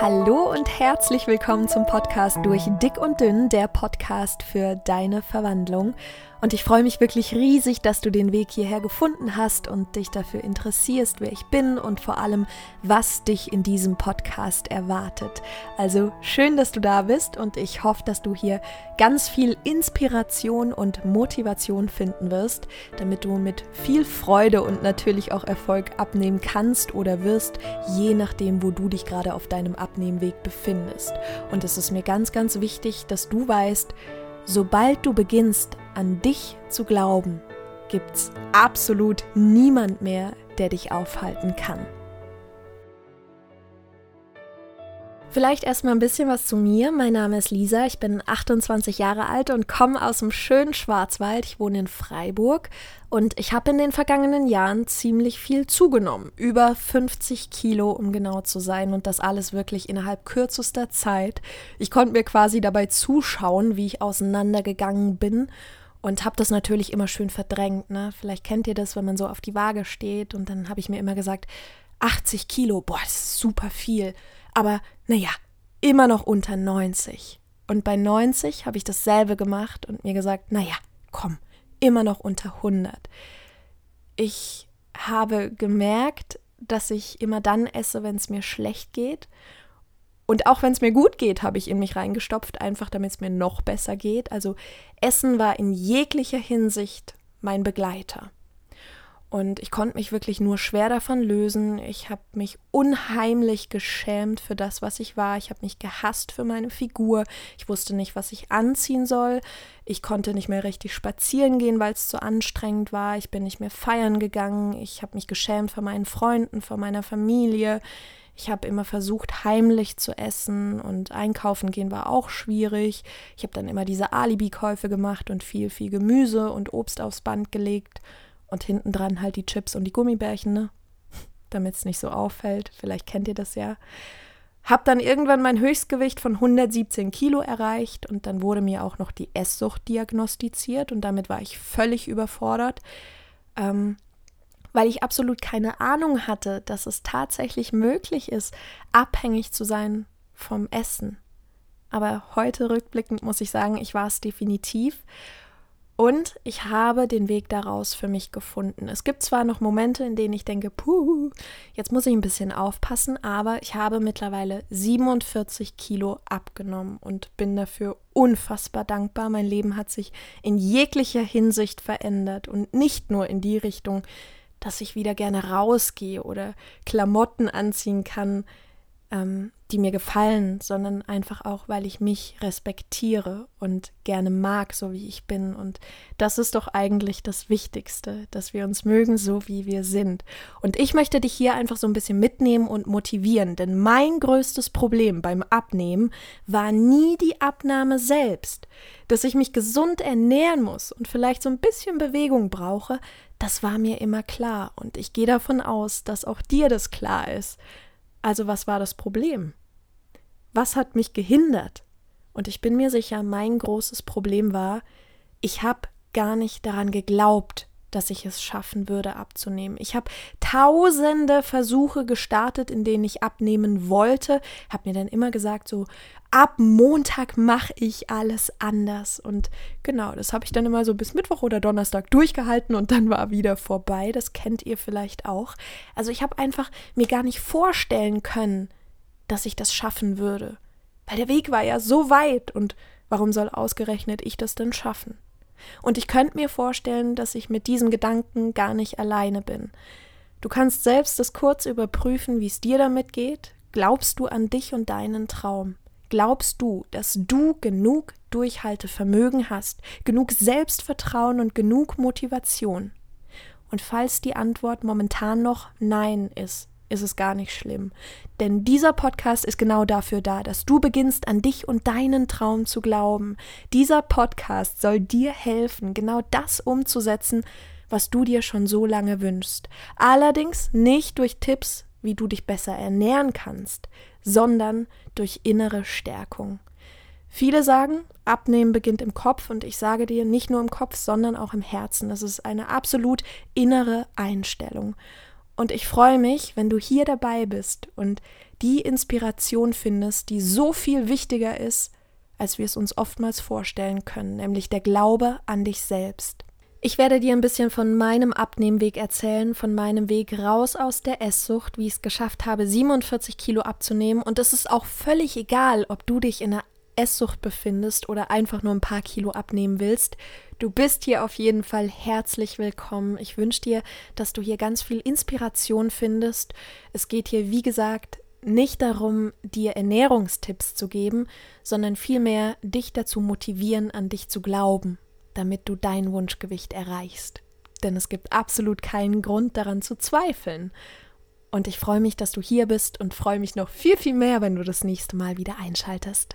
Hallo und herzlich willkommen zum Podcast durch Dick und Dünn, der Podcast für deine Verwandlung. Und ich freue mich wirklich riesig, dass du den Weg hierher gefunden hast und dich dafür interessierst, wer ich bin und vor allem, was dich in diesem Podcast erwartet. Also schön, dass du da bist und ich hoffe, dass du hier ganz viel Inspiration und Motivation finden wirst, damit du mit viel Freude und natürlich auch Erfolg abnehmen kannst oder wirst, je nachdem, wo du dich gerade auf deinem Abnehmweg befindest. Und es ist mir ganz, ganz wichtig, dass du weißt, Sobald du beginnst, an dich zu glauben, gibt's absolut niemand mehr, der dich aufhalten kann. Vielleicht erstmal ein bisschen was zu mir. Mein Name ist Lisa, ich bin 28 Jahre alt und komme aus dem schönen Schwarzwald. Ich wohne in Freiburg und ich habe in den vergangenen Jahren ziemlich viel zugenommen. Über 50 Kilo, um genau zu sein. Und das alles wirklich innerhalb kürzester Zeit. Ich konnte mir quasi dabei zuschauen, wie ich auseinandergegangen bin. Und habe das natürlich immer schön verdrängt. Ne? Vielleicht kennt ihr das, wenn man so auf die Waage steht. Und dann habe ich mir immer gesagt, 80 Kilo, boah, das ist super viel aber naja, immer noch unter 90. Und bei 90 habe ich dasselbe gemacht und mir gesagt, naja, komm, immer noch unter 100. Ich habe gemerkt, dass ich immer dann esse, wenn es mir schlecht geht. Und auch wenn es mir gut geht, habe ich in mich reingestopft, einfach damit es mir noch besser geht. Also Essen war in jeglicher Hinsicht mein Begleiter. Und ich konnte mich wirklich nur schwer davon lösen. Ich habe mich unheimlich geschämt für das, was ich war. Ich habe mich gehasst für meine Figur. Ich wusste nicht, was ich anziehen soll. Ich konnte nicht mehr richtig spazieren gehen, weil es zu anstrengend war. Ich bin nicht mehr feiern gegangen. Ich habe mich geschämt vor meinen Freunden, vor meiner Familie. Ich habe immer versucht, heimlich zu essen und einkaufen gehen war auch schwierig. Ich habe dann immer diese Alibi-Käufe gemacht und viel, viel Gemüse und Obst aufs Band gelegt und hinten dran halt die Chips und die Gummibärchen, ne? Damit es nicht so auffällt. Vielleicht kennt ihr das ja. Hab dann irgendwann mein Höchstgewicht von 117 Kilo erreicht und dann wurde mir auch noch die Esssucht diagnostiziert und damit war ich völlig überfordert, ähm, weil ich absolut keine Ahnung hatte, dass es tatsächlich möglich ist, abhängig zu sein vom Essen. Aber heute rückblickend muss ich sagen, ich war es definitiv und ich habe den Weg daraus für mich gefunden. Es gibt zwar noch Momente, in denen ich denke, puh, jetzt muss ich ein bisschen aufpassen, aber ich habe mittlerweile 47 Kilo abgenommen und bin dafür unfassbar dankbar. Mein Leben hat sich in jeglicher Hinsicht verändert und nicht nur in die Richtung, dass ich wieder gerne rausgehe oder Klamotten anziehen kann, ähm, die mir gefallen, sondern einfach auch, weil ich mich respektiere und gerne mag, so wie ich bin. Und das ist doch eigentlich das Wichtigste, dass wir uns mögen, so wie wir sind. Und ich möchte dich hier einfach so ein bisschen mitnehmen und motivieren, denn mein größtes Problem beim Abnehmen war nie die Abnahme selbst. Dass ich mich gesund ernähren muss und vielleicht so ein bisschen Bewegung brauche, das war mir immer klar. Und ich gehe davon aus, dass auch dir das klar ist. Also was war das Problem? Was hat mich gehindert? Und ich bin mir sicher, mein großes Problem war, ich habe gar nicht daran geglaubt, dass ich es schaffen würde abzunehmen. Ich habe tausende Versuche gestartet, in denen ich abnehmen wollte, habe mir dann immer gesagt, so ab Montag mache ich alles anders. Und genau, das habe ich dann immer so bis Mittwoch oder Donnerstag durchgehalten und dann war wieder vorbei. Das kennt ihr vielleicht auch. Also ich habe einfach mir gar nicht vorstellen können, dass ich das schaffen würde. Weil der Weg war ja so weit und warum soll ausgerechnet ich das denn schaffen? Und ich könnte mir vorstellen, dass ich mit diesem Gedanken gar nicht alleine bin. Du kannst selbst das kurz überprüfen, wie es dir damit geht. Glaubst du an dich und deinen Traum? Glaubst du, dass du genug Durchhaltevermögen hast, genug Selbstvertrauen und genug Motivation? Und falls die Antwort momentan noch Nein ist, ist es gar nicht schlimm. Denn dieser Podcast ist genau dafür da, dass du beginnst an dich und deinen Traum zu glauben. Dieser Podcast soll dir helfen, genau das umzusetzen, was du dir schon so lange wünschst. Allerdings nicht durch Tipps, wie du dich besser ernähren kannst, sondern durch innere Stärkung. Viele sagen, Abnehmen beginnt im Kopf und ich sage dir nicht nur im Kopf, sondern auch im Herzen. Das ist eine absolut innere Einstellung. Und ich freue mich, wenn du hier dabei bist und die Inspiration findest, die so viel wichtiger ist, als wir es uns oftmals vorstellen können, nämlich der Glaube an dich selbst. Ich werde dir ein bisschen von meinem Abnehmweg erzählen, von meinem Weg raus aus der Esssucht, wie ich es geschafft habe, 47 Kilo abzunehmen. Und es ist auch völlig egal, ob du dich in einer Esssucht befindest oder einfach nur ein paar Kilo abnehmen willst. Du bist hier auf jeden Fall herzlich willkommen. Ich wünsche dir, dass du hier ganz viel Inspiration findest. Es geht hier, wie gesagt, nicht darum, dir Ernährungstipps zu geben, sondern vielmehr dich dazu motivieren, an dich zu glauben damit du dein Wunschgewicht erreichst. Denn es gibt absolut keinen Grund daran zu zweifeln. Und ich freue mich, dass du hier bist und freue mich noch viel, viel mehr, wenn du das nächste Mal wieder einschaltest.